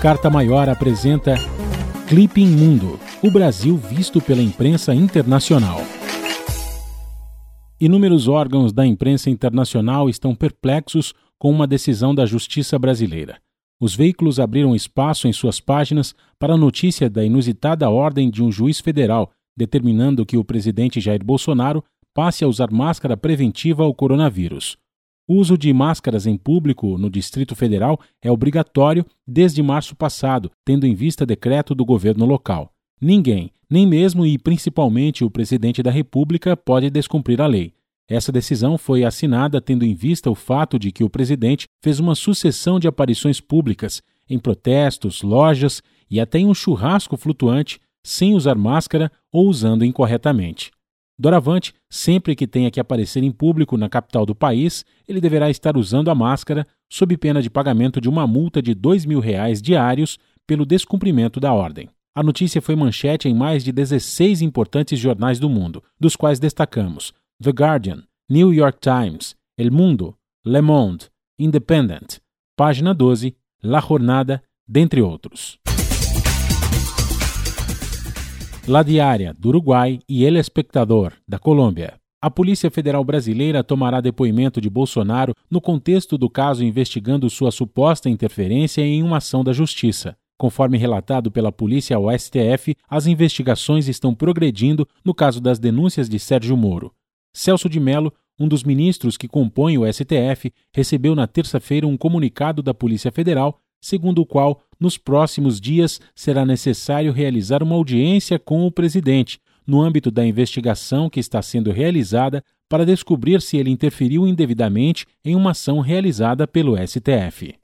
Carta Maior apresenta Clipe Mundo, o Brasil visto pela imprensa internacional. Inúmeros órgãos da imprensa internacional estão perplexos com uma decisão da justiça brasileira. Os veículos abriram espaço em suas páginas para a notícia da inusitada ordem de um juiz federal determinando que o presidente Jair Bolsonaro passe a usar máscara preventiva ao coronavírus. O uso de máscaras em público no Distrito Federal é obrigatório desde março passado, tendo em vista decreto do governo local. Ninguém, nem mesmo e principalmente o presidente da República, pode descumprir a lei. Essa decisão foi assinada tendo em vista o fato de que o presidente fez uma sucessão de aparições públicas em protestos, lojas e até em um churrasco flutuante sem usar máscara ou usando incorretamente. Doravante, sempre que tenha que aparecer em público na capital do país, ele deverá estar usando a máscara, sob pena de pagamento de uma multa de R$ mil reais diários pelo descumprimento da ordem. A notícia foi manchete em mais de 16 importantes jornais do mundo, dos quais destacamos The Guardian, New York Times, El Mundo, Le Monde, Independent, Página 12, La Jornada, dentre outros. La Diária, do Uruguai, e El Espectador, da Colômbia. A Polícia Federal Brasileira tomará depoimento de Bolsonaro no contexto do caso investigando sua suposta interferência em uma ação da Justiça. Conforme relatado pela polícia ao STF, as investigações estão progredindo no caso das denúncias de Sérgio Moro. Celso de Mello, um dos ministros que compõem o STF, recebeu na terça-feira um comunicado da Polícia Federal segundo o qual, nos próximos dias, será necessário realizar uma audiência com o presidente, no âmbito da investigação que está sendo realizada para descobrir se ele interferiu indevidamente em uma ação realizada pelo STF.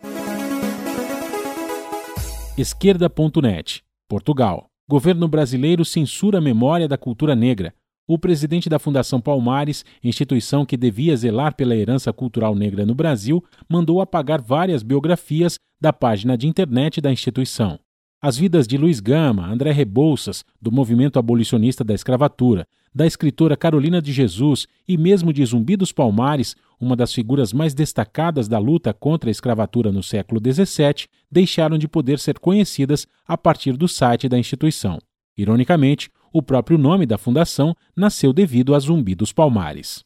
Esquerda.net, Portugal. Governo brasileiro censura a memória da cultura negra. O presidente da Fundação Palmares, instituição que devia zelar pela herança cultural negra no Brasil, mandou apagar várias biografias da página de internet da instituição. As vidas de Luiz Gama, André Rebouças, do movimento abolicionista da escravatura, da escritora Carolina de Jesus e mesmo de Zumbi dos Palmares, uma das figuras mais destacadas da luta contra a escravatura no século XVII, deixaram de poder ser conhecidas a partir do site da instituição. Ironicamente, o próprio nome da fundação nasceu devido a Zumbi dos Palmares.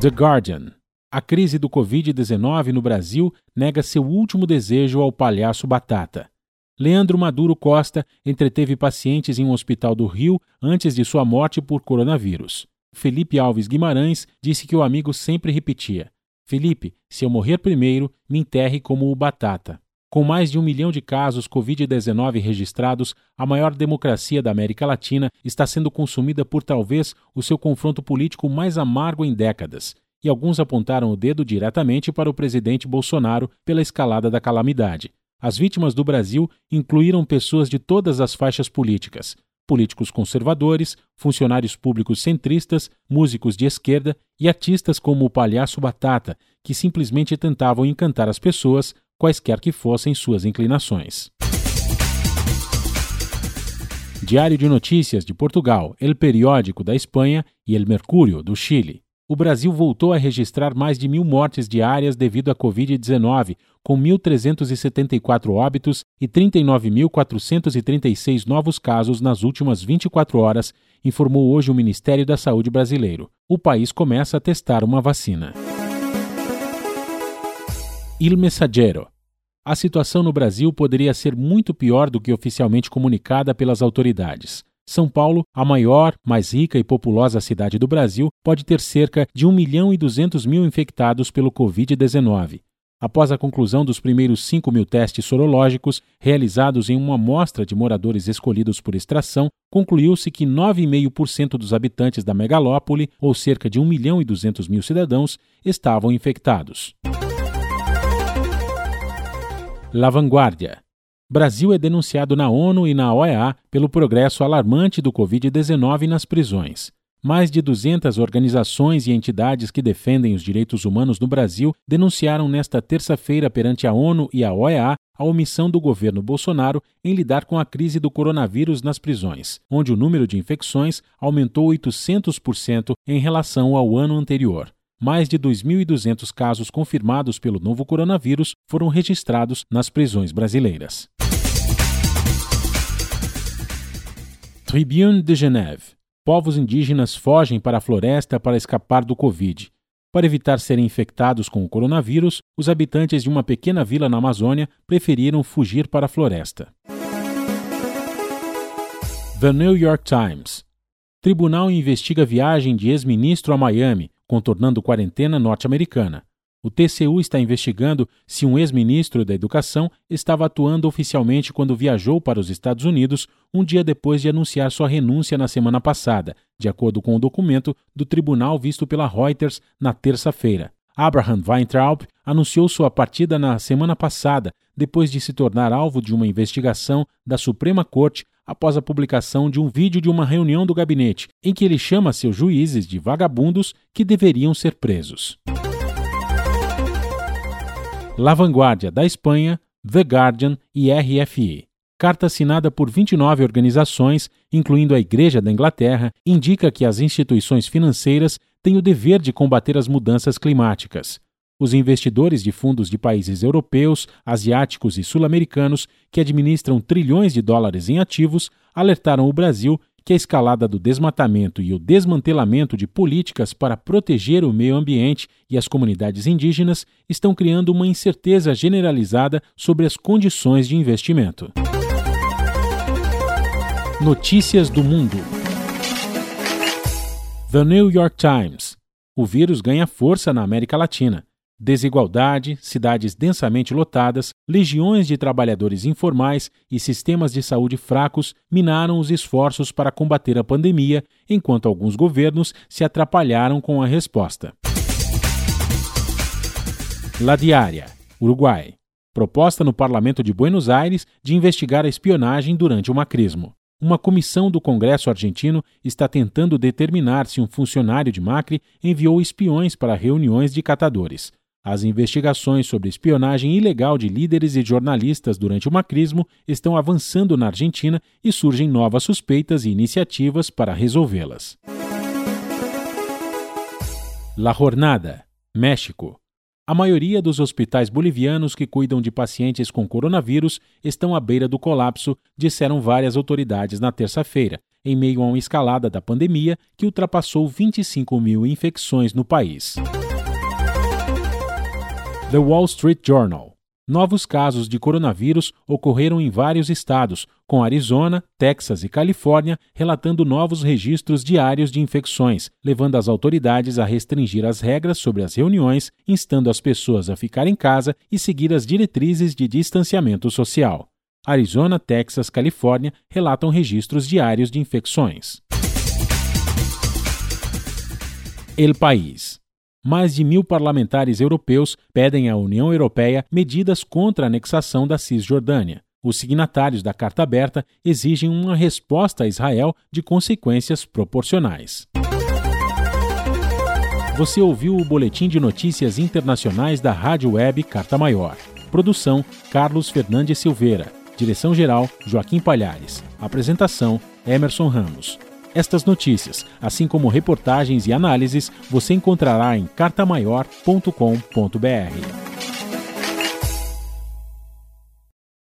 The Guardian. A crise do Covid-19 no Brasil nega seu último desejo ao palhaço Batata. Leandro Maduro Costa entreteve pacientes em um hospital do Rio antes de sua morte por coronavírus. Felipe Alves Guimarães disse que o amigo sempre repetia: Felipe, se eu morrer primeiro, me enterre como o Batata. Com mais de um milhão de casos Covid-19 registrados, a maior democracia da América Latina está sendo consumida por talvez o seu confronto político mais amargo em décadas. E alguns apontaram o dedo diretamente para o presidente Bolsonaro pela escalada da calamidade. As vítimas do Brasil incluíram pessoas de todas as faixas políticas: políticos conservadores, funcionários públicos centristas, músicos de esquerda e artistas como o Palhaço Batata, que simplesmente tentavam encantar as pessoas quaisquer que fossem suas inclinações. Diário de Notícias de Portugal, El Periódico da Espanha e El Mercúrio do Chile. O Brasil voltou a registrar mais de mil mortes diárias devido à Covid-19, com 1.374 óbitos e 39.436 novos casos nas últimas 24 horas, informou hoje o Ministério da Saúde brasileiro. O país começa a testar uma vacina. Il Messaggero. A situação no Brasil poderia ser muito pior do que oficialmente comunicada pelas autoridades. São Paulo, a maior, mais rica e populosa cidade do Brasil, pode ter cerca de 1 milhão e 200 mil infectados pelo Covid-19. Após a conclusão dos primeiros 5 mil testes sorológicos realizados em uma amostra de moradores escolhidos por extração, concluiu-se que 9,5% dos habitantes da megalópole, ou cerca de 1 milhão e 200 mil cidadãos, estavam infectados. La Vanguardia. Brasil é denunciado na ONU e na OEA pelo progresso alarmante do Covid-19 nas prisões. Mais de 200 organizações e entidades que defendem os direitos humanos no Brasil denunciaram nesta terça-feira perante a ONU e a OEA a omissão do governo Bolsonaro em lidar com a crise do coronavírus nas prisões, onde o número de infecções aumentou 800% em relação ao ano anterior. Mais de 2.200 casos confirmados pelo novo coronavírus foram registrados nas prisões brasileiras. Tribune de Genève. Povos indígenas fogem para a floresta para escapar do Covid. Para evitar serem infectados com o coronavírus, os habitantes de uma pequena vila na Amazônia preferiram fugir para a floresta. The New York Times. Tribunal investiga viagem de ex-ministro a Miami, contornando quarentena norte-americana. O TCU está investigando se um ex-ministro da Educação estava atuando oficialmente quando viajou para os Estados Unidos um dia depois de anunciar sua renúncia na semana passada, de acordo com o documento do tribunal visto pela Reuters na terça-feira. Abraham Weintraub anunciou sua partida na semana passada, depois de se tornar alvo de uma investigação da Suprema Corte após a publicação de um vídeo de uma reunião do gabinete, em que ele chama seus juízes de vagabundos que deveriam ser presos. La Vanguardia da Espanha, The Guardian e RFE. Carta assinada por 29 organizações, incluindo a Igreja da Inglaterra, indica que as instituições financeiras têm o dever de combater as mudanças climáticas. Os investidores de fundos de países europeus, asiáticos e sul-americanos, que administram trilhões de dólares em ativos, alertaram o Brasil que a escalada do desmatamento e o desmantelamento de políticas para proteger o meio ambiente e as comunidades indígenas estão criando uma incerteza generalizada sobre as condições de investimento. Notícias do Mundo The New York Times. O vírus ganha força na América Latina. Desigualdade, cidades densamente lotadas, legiões de trabalhadores informais e sistemas de saúde fracos minaram os esforços para combater a pandemia, enquanto alguns governos se atrapalharam com a resposta. La Diária, Uruguai. Proposta no Parlamento de Buenos Aires de investigar a espionagem durante o macrismo. Uma comissão do Congresso argentino está tentando determinar se um funcionário de Macri enviou espiões para reuniões de catadores. As investigações sobre espionagem ilegal de líderes e jornalistas durante o macrismo estão avançando na Argentina e surgem novas suspeitas e iniciativas para resolvê-las. La Jornada, México. A maioria dos hospitais bolivianos que cuidam de pacientes com coronavírus estão à beira do colapso, disseram várias autoridades na terça-feira, em meio a uma escalada da pandemia que ultrapassou 25 mil infecções no país. The Wall Street Journal. Novos casos de coronavírus ocorreram em vários estados, com Arizona, Texas e Califórnia relatando novos registros diários de infecções, levando as autoridades a restringir as regras sobre as reuniões, instando as pessoas a ficar em casa e seguir as diretrizes de distanciamento social. Arizona, Texas, Califórnia relatam registros diários de infecções. El País mais de mil parlamentares europeus pedem à União Europeia medidas contra a anexação da Cisjordânia. Os signatários da Carta Aberta exigem uma resposta a Israel de consequências proporcionais. Você ouviu o Boletim de Notícias Internacionais da Rádio Web Carta Maior. Produção: Carlos Fernandes Silveira. Direção-geral: Joaquim Palhares. Apresentação: Emerson Ramos. Estas notícias, assim como reportagens e análises, você encontrará em cartamaior.com.br.